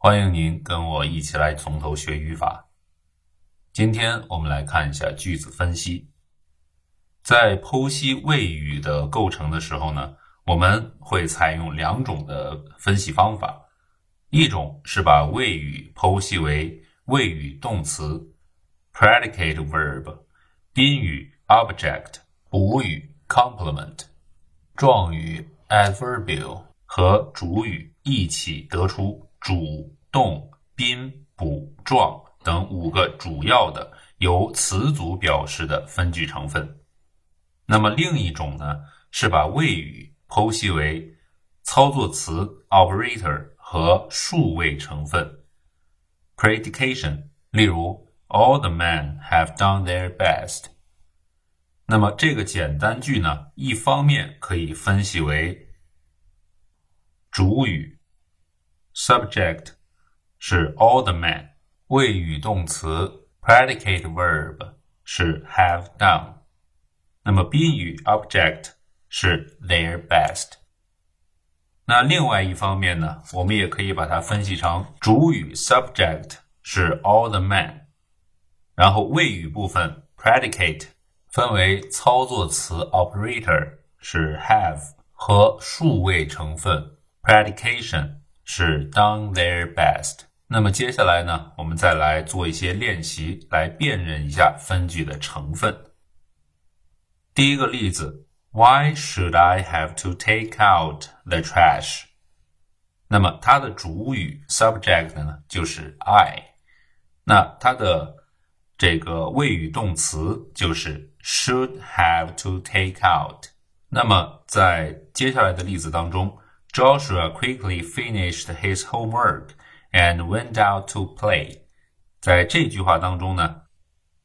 欢迎您跟我一起来从头学语法。今天我们来看一下句子分析。在剖析谓语的构成的时候呢，我们会采用两种的分析方法。一种是把谓语剖析为谓语动词 （predicate verb）、宾语 （object）、补语 （complement）、状语 （adverbial） 和主语一起得出主动宾补状等五个主要的由词组表示的分句成分。那么另一种呢，是把谓语剖析为操作词 operator 和数位成分 predication。例如，All the men have done their best。那么这个简单句呢，一方面可以分析为主语 subject 是 all the men，谓语动词 predicate verb 是 have done，那么宾语 object 是 their best。那另外一方面呢，我们也可以把它分析成主语 subject 是 all the men，然后谓语部分 predicate 分为操作词 operator 是 have 和述谓成分 predication。是 done their best。那么接下来呢，我们再来做一些练习，来辨认一下分句的成分。第一个例子，Why should I have to take out the trash？那么它的主语 subject 呢就是 I，那它的这个谓语动词就是 should have to take out。那么在接下来的例子当中 ，Joshua quickly finished his homework and went out to play。在这句话当中呢，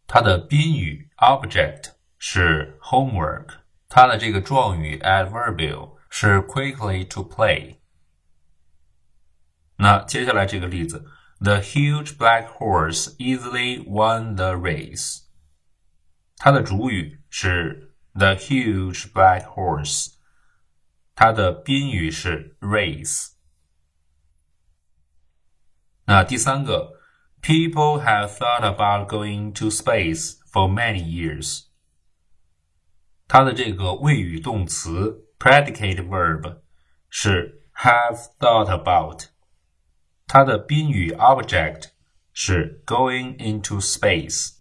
它的宾语 object。是 homework，它的这个状语 adverbial 是 quickly to play。那接下来这个例子，The huge black horse easily won the race。它的主语是 the huge black horse， 它的宾语是 race。那第三个，People have thought about going to space for many years。它的这个谓语动词 predicate verb 是 have thought about，它的宾语 object 是 going into space。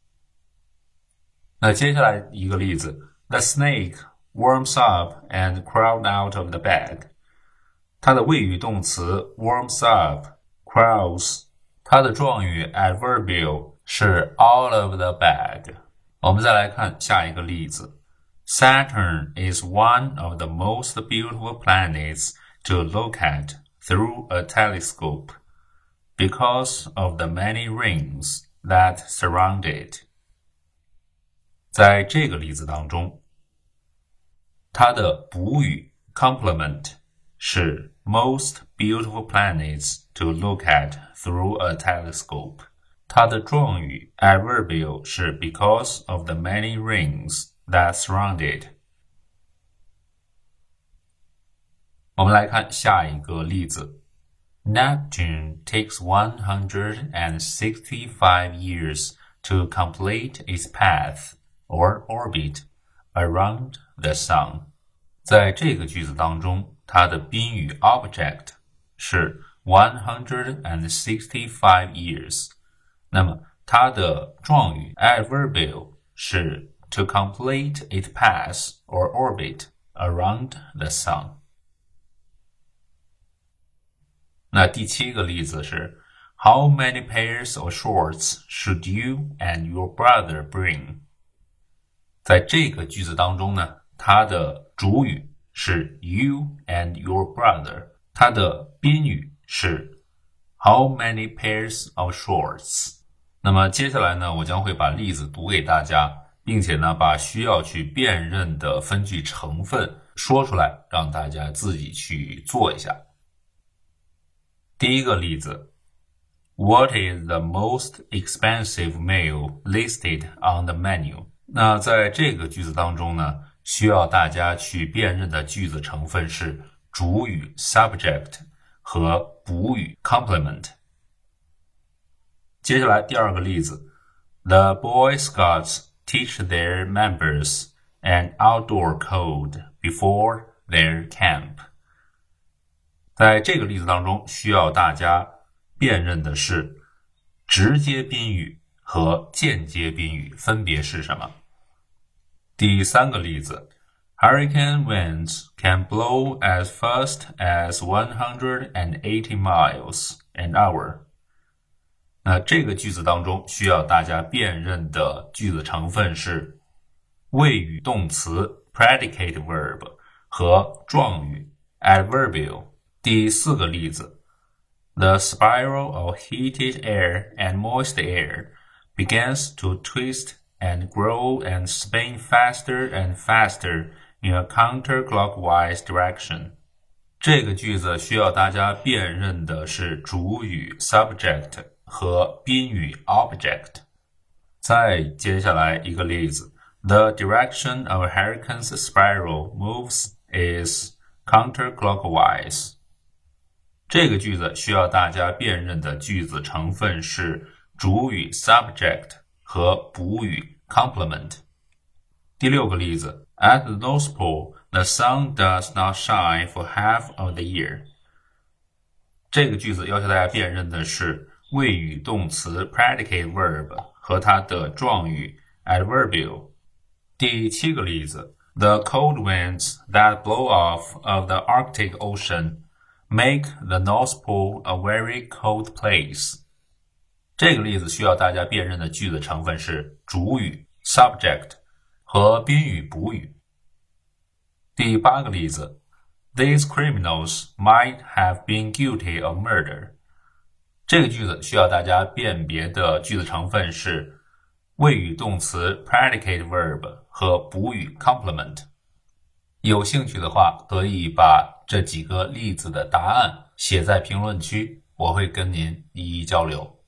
那接下来一个例子，The snake warms up and crawled out of the bag。它的谓语动词 warms up，crawls，它的状语 adverbial 是 out of the bag。我们再来看下一个例子。Saturn is one of the most beautiful planets to look at through a telescope because of the many rings that surround it. 在这个例子当中， 它的补语 complement 是 most beautiful planets to look at through a telescope。它的状语 adverbial 是 because of the many rings that surround it。我们来看下一个例子。Neptune takes 165 years to complete its path or orbit around the sun。在这个句子当中，它的宾语 object 是 one hundred and sixty-five years，那么它的状语 adverbial 是 to complete its path or orbit around the sun。那第七个例子是，How many pairs of shorts should you and your brother bring？ 在这个句子当中呢，它的主语是 you and your brother，它的宾语是 How many pairs of shorts？那么接下来呢，我将会把例子读给大家。并且呢，把需要去辨认的分句成分说出来，让大家自己去做一下。第一个例子，What is the most expensive meal listed on the menu？那在这个句子当中呢，需要大家去辨认的句子成分是主语 subject 和补语 complement。接下来第二个例子，The Boy Scouts teach their members an outdoor code before their camp。在这个例子当中，需要大家辨认的是直接宾语和间接宾语分别是什么。第三个例子，Hurricane winds can blow as fast as 180 miles an hour。那这个句子当中需要大家辨认的句子成分是谓语动词 predicate verb 和状语 adverbial。第四个例子，The spiral of heated air and moist air begins to twist and grow and spin faster and faster in a counterclockwise direction。这个句子需要大家辨认的是主语 subject 和宾语 object。再接下来一个例子，The direction of hurricane's spiral moves is counterclockwise。这个句子需要大家辨认的句子成分是主语 subject 和补语 complement。第六个例子，At the North Pole, the sun does not shine for half of the year。这个句子要求大家辨认的是谓语动词 predicate verb 和它的状语 adverbial。第七个例子，The cold winds that blow off of the Arctic Ocean Make the North Pole a very cold place。 这个例子需要大家辨认的句子成分是主语 subject 和宾语补语。第八个例子，These criminals might have been guilty of murder。这个句子需要大家辨别的句子成分是谓语动词 predicate verb 和补语 complement。有兴趣的话，可以把这几个例子的答案写在评论区，我会跟您一一交流。